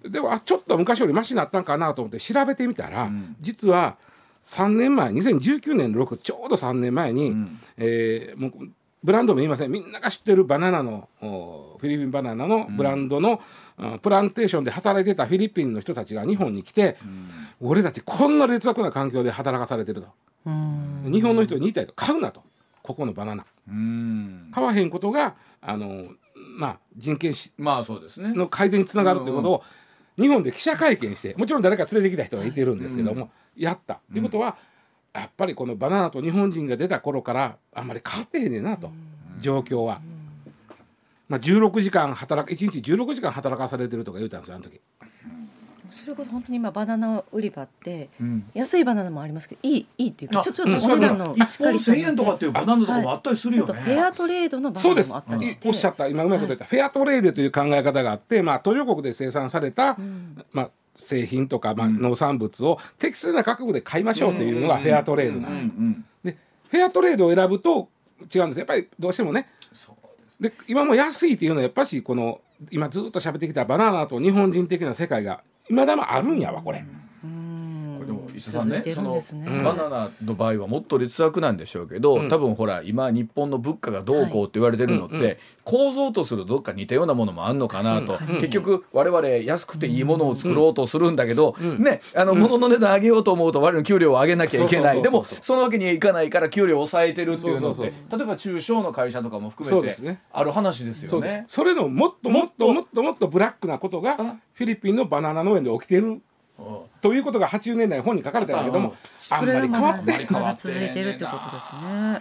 S3: でもあちょっと昔よりマシになったんかなと思って調べてみたら、
S1: ん。
S3: 実は3年前2019年の6ちょうど3年前に、
S1: ん。
S3: えーもうブランドも言いません。みんなが知ってるバナナのおフィリピンバナナのブランドの、あプランテーションで働いてたフィリピンの人たちが日本に来て、俺たちこんな劣悪な環境で働かされてると、
S2: うん。
S3: 日本の人に言いたいと。買うなと。ここのバナナ。
S1: うん。
S3: 買わへんことがあのまあ人権し
S1: まあそうですね。
S3: の改善につながるということを日本で記者会見してもちろん誰か連れてきた人がいてるんですけども、やった。ということは、やっぱりこのバナナと日本人が出た頃からあんまり変わってへんねんなと、状況は。まあ、16時間働く1日16時間働かされてるとか言うたんですよあの時。
S2: それこそ本当に今バナナ売り場って
S1: うん。
S2: 安いバナナもありますけどいいいいっていうか
S1: あ
S2: ちょっとお値段のしっかりしたの
S1: 1000円とかっていうバナナとかもあったりするよね。
S2: フェアトレードのバナナもあったりして。
S3: おっしゃった。今うまいこと言った、フェアトレードという考え方があって、まあ、途上国で生産された、まあ、製品とか、まあ、農産物を適正な価格で買いましょうというのがフェアトレードなんです。よ。
S1: うん
S3: でフェアトレードを選ぶと違うんです。やっぱりどうしてもね。で今も安いっていうのはやっぱしこの今ずっと喋ってきたバナナと日本人的な世界が今でもあるんやわこれ。
S1: 石田さんね。
S2: 続いてるんですね。
S1: そのバナナの場合はもっと劣悪なんでしょうけど、
S3: うん。
S1: 多分ほら今日本の物価がどうこうって言われてるのって、
S3: はいうんうん。
S1: 構造とするどっか似たようなものもあんのかなと、
S3: うん
S1: 結局我々安くていいものを作ろうとするんだけど、
S3: うん。
S1: ねあの物の値段上げようと思うと我々の給料を上げなきゃいけない。でも
S3: そ
S1: のわけにはいかないから給料を抑えてるっていうのって例えば中小の会社とかも含めて
S3: ね。
S1: ある話ですよね。
S3: それのもっともっと
S1: も
S3: もっともっとブラックなことが
S1: あ。
S3: フィリピンのバナナ農園で起きている
S1: うん
S3: ということが80年代の本に書かれたんだけどもあんまり変わって
S1: あんまり変わ
S2: まだ
S1: って
S2: 続いてるってことで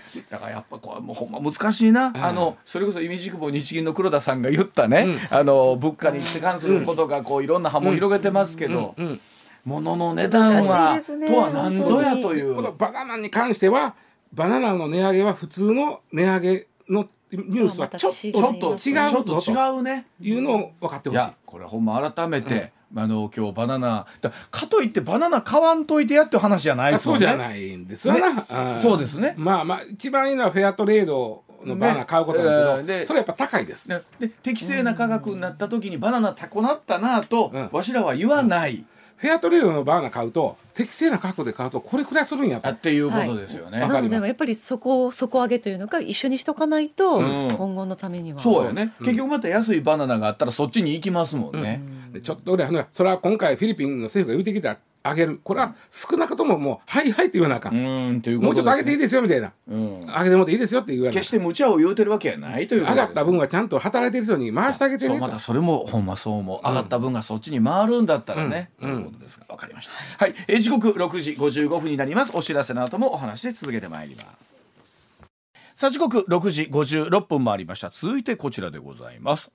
S2: すね。
S1: だからやっぱこうもうほんま難しいな、あのそれこそ意味軸も日銀の黒田さんが言ったね、あの物価に関することがこういろんな波紋を広げてますけど、
S3: うん。
S1: 物の値段は、
S2: ね。
S1: とは何ぞやという。
S3: このバナナに関してはバナナの値上げは普通の値上げのニュースはちょっと
S2: ち
S1: ちょっと
S2: 違
S3: 違うぞ
S1: ちょっと違うね。
S3: いうのを分かってほしい。
S1: いやこれほんま改めて、あの今日バナナ。だかといってバナナ買わんといてやっていう話じゃないですもんね。
S3: あそうじゃないんですよな、
S1: ね。
S3: あ
S1: そうですね。
S3: まあまあ一番いいのはフェアトレードのバナナ買うことなんですけど、それはやっぱ高いです、
S1: でで適正な価格になった時にバナナ高なったなと、
S3: うん。
S1: わしらは言わない、
S3: フェアトレードのバナナ買うと適正な価格で買うとこれくらいするんやと。
S1: あっていうことですよね。
S3: わかります。
S2: なのでもやっぱりそこを底上げというのが一緒にしとかないと、
S1: うん。
S2: 今後のためには。
S1: そうやね、
S3: うん
S1: 結局また安いバナナがあったらそっちに行きますもんね。
S3: でちょっと俺はねそれは今回フィリピンの政府が言うてきた上げる。これは少なくとももう「はいはい」って言わなあかん、
S1: うんという
S3: もうちょっと上げていいですよみたいな。
S1: うん、
S3: 上げてもっていいですよって言わな
S1: 決して無茶を言うてるわけやないという
S3: 上がった分はちゃんと働いてる人に回してあげて
S1: そう
S3: ねと
S1: またそれもほんまそう思う。上がった分がそっちに回るんだったらね、
S3: うん。
S1: ということですがわかりました。はい、えー時刻6時55分になります。お知らせの後もお話で続けてまいります。さあ時刻6時56分もありました。続いてこちらでございます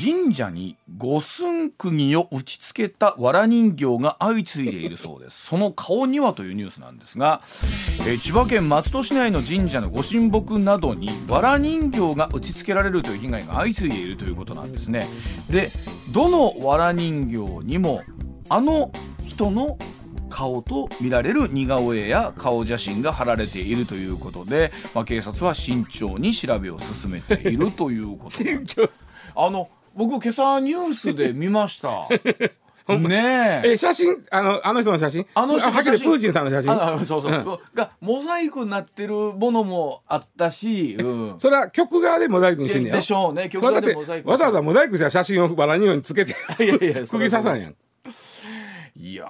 S1: 神社に五寸釘を打ち付けた藁人形が相次いでいるそうです。その顔にはというニュースなんですが、えー千葉県松戸市内の神社のご神木などに藁人形が打ち付けられるという被害が相次いでいるということなんですね。でどの藁人形にもあの人の顔と見られる似顔絵や顔写真が貼られているということで、まあ、警察は慎重に調べを進めているということ あの僕今朝ニュースで見ました。ねえ。
S3: え写真？あのあの人の写真？
S1: あの人の写真。
S3: プーチンさんの写真？
S1: ああそうそう、がモザイクになってるものもあったし、うん、
S3: それは曲側でモザイクにしてんねや。ろ
S1: でしょうね。
S3: それだって
S1: でモザイク
S3: わざわざモザイクした写真をバラニオにつけて。
S1: いやいや
S3: 釘刺さんやん
S1: いやー。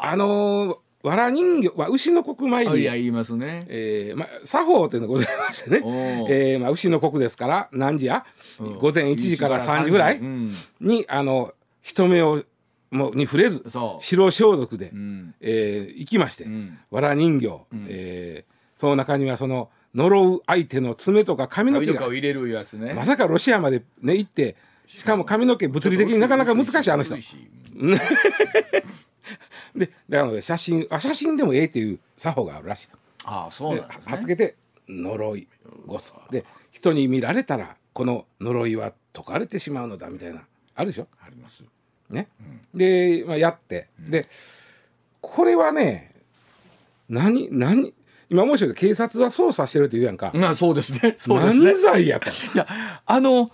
S3: あのー、わら人形、まあ、牛の国参り。
S1: あいや言いますね。
S3: えーまあ、作法というのがございましてね。えーまあ、牛の国ですから何時や、
S1: うん。
S3: 午前1時から3時ぐらい
S1: うん。
S3: にあの人目をもに触れず白装束で、
S1: うん。
S3: えー行きまして、
S1: うん。
S3: わら人形、えーその中にはその呪う相手の爪とか髪の毛が
S1: 髪の毛を入れるやつね。
S3: まさかロシアまで、ね、行ってしかも髪の毛物理的になかなか難しいあの人 でだから写真あ写真でもええっていう作法があるらしい。
S1: ああそう
S3: で
S1: なんですね。
S3: つけて呪いゴスで人に見られたらこの呪いは解かれてしまうのだみたいなあるでしょ？
S1: あります。
S3: ね、で、まあ、やって、でこれはね何何今もしかして警察は捜査してるって言うやんか、
S1: まあそうですね。そうですね
S3: 何。罪やと
S1: いやあの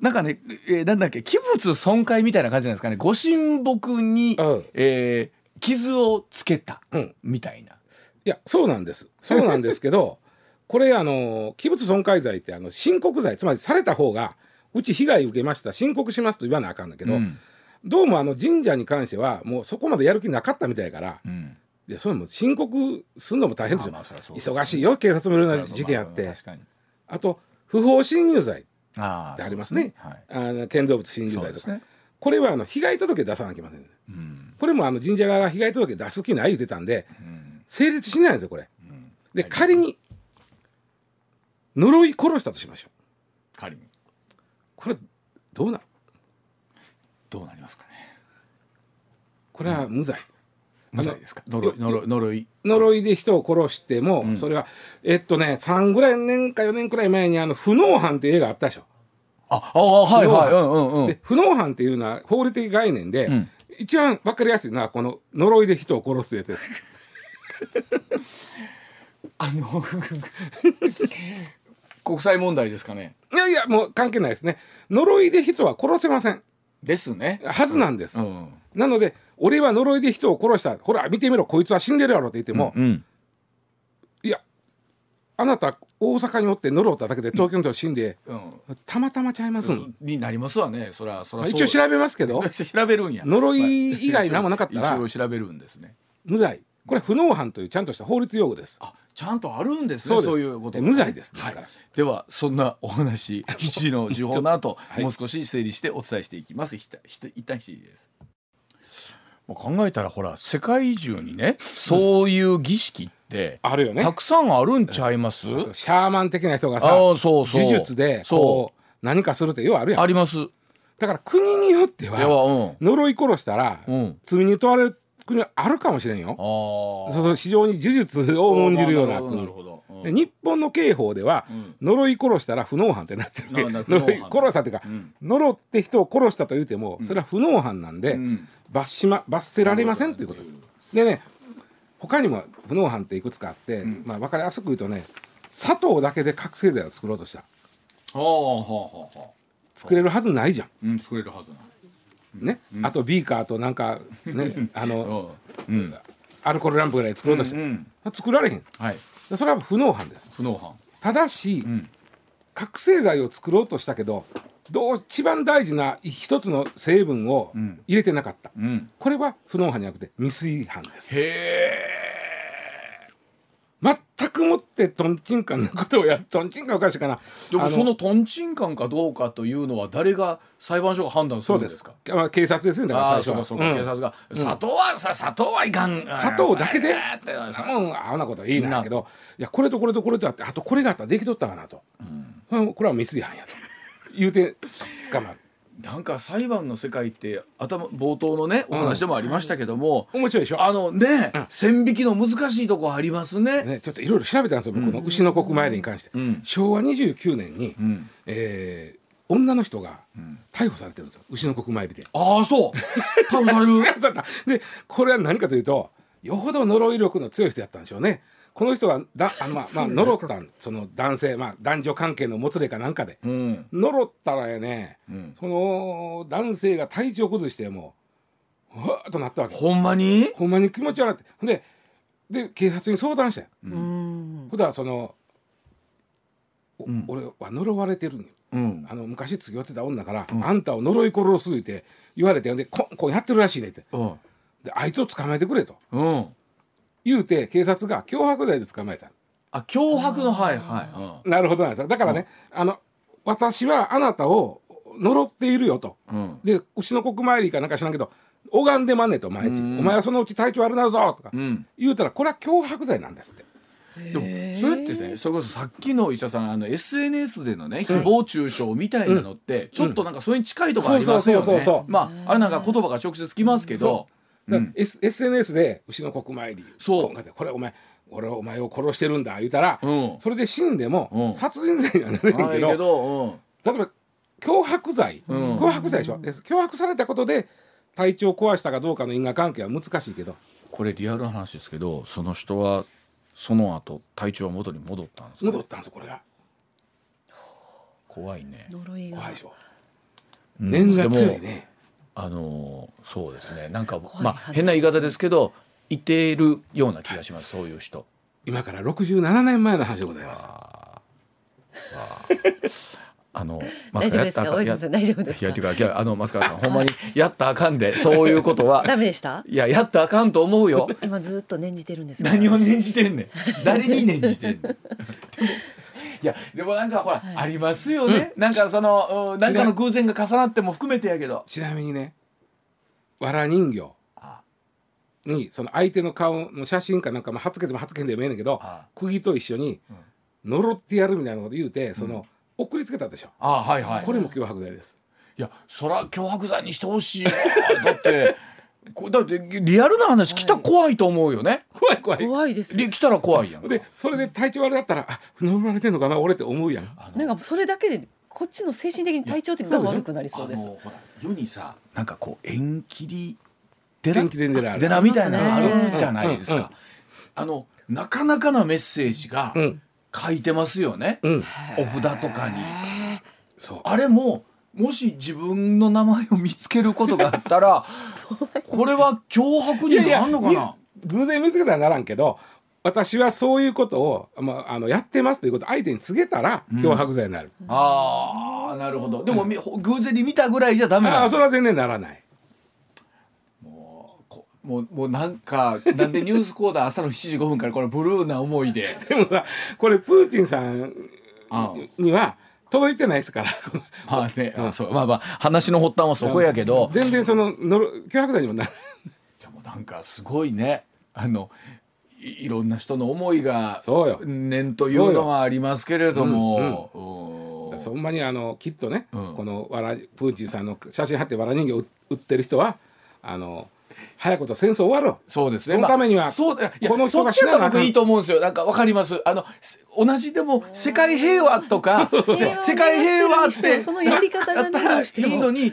S1: なんかね、えーなんだっけ器物損壊みたいな感じなんですかねご神木に、
S3: うん
S1: えー傷をつけた、
S3: うん。
S1: みたいな。
S3: いやそうなんです。そうなんですけど これあの器物損壊罪ってあの申告罪つまりされた方がうち被害受けました申告しますと言わなあかんだけど、
S1: うん。
S3: どうもあの神社に関してはもうそこまでやる気なかったみたいやから、
S1: うん。
S3: いやそれも申告するのも大変ですよ、
S1: まあ
S3: 忙しいよ警察もいろんな事件あって。
S1: ま確かに。
S3: あと不法侵入罪
S1: あ
S3: ってありますね。
S1: はい。
S3: あの建造物侵入罪とか、
S1: ね。
S3: これはあの被害届出さなきゃいけません、
S1: うん
S3: これもあの神社側が被害届出す気ない言ってたんで
S1: うん。
S3: 成立しないんですよこれ。
S1: うん。
S3: で仮に呪い殺したとしましょう。
S1: 仮に。
S3: これどうなる？
S1: どうなりますかね。
S3: これは無罪、
S1: 無罪ですか？呪い呪い呪い。
S3: で人を殺しても、それはえっとね3ぐらい年か4年くらい前にあの不能犯っていう映画あったでしょ。
S1: ああはいはいうんうんうん。
S3: で。不能犯っていうのは法律的概念で、
S1: ん
S3: 一番わかりやすいのはこの呪いで人を殺すやつです。
S1: あの 国際問題ですかね。
S3: いやいやもう関係ないですね。呪いで人は殺せません。
S1: ですね。
S3: はずなんです。
S1: うん。
S3: なので俺は呪いで人を殺したほら見てみろこいつは死んでるやろって言っても、
S1: うん
S3: いやあなた大阪におって呪っただけで東京の人死んで、
S1: うん。
S3: たまたまちゃいますん、
S1: になりますわね。そらそら
S3: まあ一応調べますけど
S1: 調べるんや。
S3: 呪い以外何もなかったら
S1: 一応調べるんですね。
S3: 無罪。これ不能犯というちゃんとした法律用語です。
S1: あちゃんとあるんですね。
S3: そうです。
S1: そういうこと
S3: え無罪です。です
S1: はい。
S3: から、
S1: ではそんなお話 7時の時報の後、
S3: はい。
S1: もう少し整理してお伝えしていきます。ひたひた一旦7時です。もう考えたらほら世界中にねそういう儀式って、
S3: あるよね。
S1: たくさんあるんちゃいます、
S3: シャーマン的な人がさ
S1: あーそうそう。
S3: 呪術でこう何かするってようあるやん。
S1: あります。
S3: だから国によっては
S1: うん。
S3: 呪い殺したら
S1: うん。
S3: 罪に問われる国はあるかもしれんよ。
S1: あ
S3: そうそう非常に呪術を重んじるような
S1: なる
S3: 国
S1: ほど、
S3: 日本の刑法では
S1: ん。
S3: 呪い殺したら不能犯ってなってるわけ。呪い殺したっていうか
S1: ん。
S3: 呪って人を殺したと言うてもそれは不能犯なんで
S1: ん。
S3: 罰しま罰せられませんということです。でね他にも不能犯っていくつかあってまあ分かりやすく言うとね砂糖だけで覚醒剤を作ろうとした。
S1: はあはあはあはあ。
S3: 作れるはずないじゃん。
S1: うん作れるはずな
S3: ね、あとビーカーとなんかねあの
S1: うん。うん
S3: アルコールランプぐらい作ろうとして、
S1: うん
S3: 作られへん。
S1: はい。
S3: でそれは不能犯です。
S1: 不能犯
S3: ただし、
S1: ん。
S3: 覚醒剤を作ろうとしたけどどう一番大事な一つの成分を
S1: ん。
S3: 入れてなかった、
S1: うん。
S3: これは不能犯じゃなくて未遂犯です。
S1: へえ。
S3: 全くもってとんちんかんなことをやとんちんかんおかしいかな。あ
S1: でもそのとんちんかんかどうかというのは誰が裁判所が判断するんですすか
S3: まあ、警察ですね。だから
S1: あ
S3: 最初は。
S1: う
S3: ん。
S1: 警察が砂糖はさ砂糖はいかん。
S3: 砂糖だけで？
S1: あーって。
S3: そんなあんなこといいなんやけどいやこれとこれとこれとあってあとこれがあったらできとったかなと、うん。これは未遂犯やと言うて捕まる。
S1: なんか裁判の世界って頭冒頭のねお話でもありましたけども、
S3: 面白いでしょ？
S1: あのね、線引きの難しいとこありますね。
S3: ね、ちょっといろいろ調べたんですよ、僕の牛の国参りに関して、
S1: ん。
S3: 昭和29年に、
S1: ん。
S3: えー女の人が逮捕されてるんですよ牛の国参りで。
S1: ああそう。逮捕される？
S3: でこれは何かというとよほど呪い力の強い人やったんでしょうね。この人がだあの、まあまあ、呪ったんその男性、まあ、男女関係のもつれかなんかで、
S1: うん。
S3: 呪ったらやね、
S1: ん。
S3: その男性が体調崩してもううわーっとなったわけ。
S1: ほんまに？
S3: ほんまに気持ち悪いって。ほんでで警察に相談したよ。
S2: うん。
S3: ほんだらその、お
S1: ん。
S3: 俺は呪われてる
S1: うん。
S3: あの昔付き合ってた女から、あんたを呪い殺すって言われてほんでこんこんやってるらしいねって。
S1: うん。
S3: であいつを捕まえてくれと。
S1: うん
S3: 言うて警察が脅迫罪で捕まえた。
S1: あ脅迫のはいはい。
S3: なるほどなんですよ。だからね、あの私はあなたを呪っているよと。
S1: うん。うん
S3: で牛の国参りかなんか知らんけど拝んでまんねんと毎日、
S1: うん。
S3: お前はそのうち体調悪なるぞとか
S1: うん。
S3: 言うたらこれは脅迫罪なんですって。
S1: でもそれってねそれこそさっきの医者さんあの SNS でのね誹謗中傷みたいなのってちょっとなんかそれに近いところありますよね。
S3: そうそうそうそう
S1: まああれなんか言葉が直接きますけど
S3: だから S SNS で牛の国参り。
S1: そう。
S3: こんかでこれお前俺はお前を殺してるんだ言うたら、
S1: うん。
S3: それで死んでも、
S1: うん。
S3: 殺人罪にはなれるけど。
S1: けど
S3: 例えば脅迫罪、
S1: ん。
S3: 脅迫罪でしょ。で脅迫されたことで体調を壊したかどうかの因果関係は難しいけど。
S1: これリアルな話ですけどその人はその後体調は元に戻ったんですか？
S3: 戻ったんですよこれが。
S1: 怖いね。
S2: 呪いが。
S3: 怖いでしょ。
S1: うん
S3: 念が強いね
S1: あのーそうですね。なんか
S2: い
S1: まあ
S2: 話
S1: 変な言い方ですけどいているような気がしますそういう人。
S3: 今から67年前の話でございます。
S1: あの
S2: 大丈夫ですか？
S1: マスカ
S2: 大丈夫ですか？大丈夫ですか？
S1: いやいやていうかいやあのマスカラさんほんまにやったらあかんでそういうことは
S2: ダメでした
S1: いややったらあかんと思うよ
S2: 今ずっと念じてるんです
S1: 何を念じてんねん誰に念じてんねんいやでもなんかほら、ありますよね、なんかそのうんなんかの偶然が重なっても含めてやけど。
S3: ちなみにねわら人形。
S1: あ。
S3: にその相手の顔の写真かなんかまあ貼っつけても貼っつけんでもええねんけど
S1: あ。
S3: 釘と一緒に呪ってやるみたいなこと言うてその送りつけたでしょ。
S1: あはいはい
S3: これも脅迫罪です。
S1: いやそら脅迫罪にしてほしいわ。だってこだってリアルな話来たら怖いと思うよね、
S3: 怖い怖い。
S2: 怖いです。
S1: で来たら怖いやん。
S3: でそれで体調悪かったらあ呪われてんのかな俺って思うやん。
S2: なんかそれだけでこっちの精神的に体調的に悪くなりそうです。
S1: あのほら世にさなんかこう縁切り寺
S3: 縁切り寺ある。
S1: 寺みたいなのあるじゃないですか、あのなかなかなメッセージが
S3: うん。
S1: 書いてますよね、
S3: うん。
S1: お札とかに。
S3: そう。
S1: あれももし自分の名前を見つけることがあったら これは脅迫になんのかな？
S3: 偶然見つけたらならんけど私はそういうことを、まあ、あのやってますということを相手に告げたら脅迫罪になる、
S1: ああなるほど。でも、み偶然に見たぐらいじゃダメ
S3: あ
S1: な
S3: あそれは全然ならない。
S1: こもうもうなんかなんでニュースコーダー朝の7時5分からこのブルーな思いで。
S3: でもさこれプーチンさん
S1: あ。
S3: には届いてないですから。
S1: まあね、あそうまあまあ話の発端はそこやけど、
S3: 全然そののろ脅迫罪にもなら
S1: で もなんかすごいね。あのいいろんな人の思いが
S3: そうよ。
S1: 念というのはありますけれども、うん
S3: そんなにあのきっとね、
S1: うん。
S3: このわらプーチンさんの写真貼ってわら人形を売ってる人はあの早いこと戦争終わろう。
S1: そうですね。
S3: そのためには
S1: まあそうだ。いや
S3: この人が
S1: そっちだ
S3: 死ななあか
S1: いいと思うんですよ。なんかわかります。あのす同じでも世界平和とか せ世界平和って
S2: そのやり方がね
S1: だったらいいのに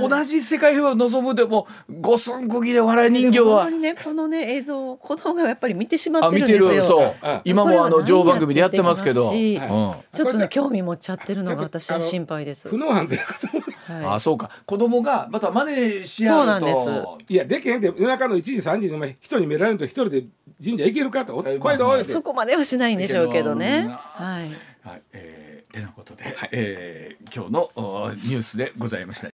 S1: 同じ世界平和を望むでも五寸釘で笑い人形は。
S2: 本当にねこのね映像を子供がやっぱり見てしまってるんですよ。
S1: るそう
S3: う。ん。
S1: 今もあの情報番組でやってますけど。
S2: は何やって
S1: うん。
S2: ちょっとね興味持っちゃってるのが私は心配です。
S3: 不能犯ということも。
S2: はい。
S1: あそうか。子供がまた真似し合うと。
S2: そうなんです。
S3: いやでけへんって夜中の1時3時にお前人に見られると一人で神社行けるかとお
S1: え
S3: 声でおいで
S2: そこまではしないんでしょうけどね。
S1: うん
S2: はい。
S1: はい、えー、てなことで、えー今日のおニュースでございました。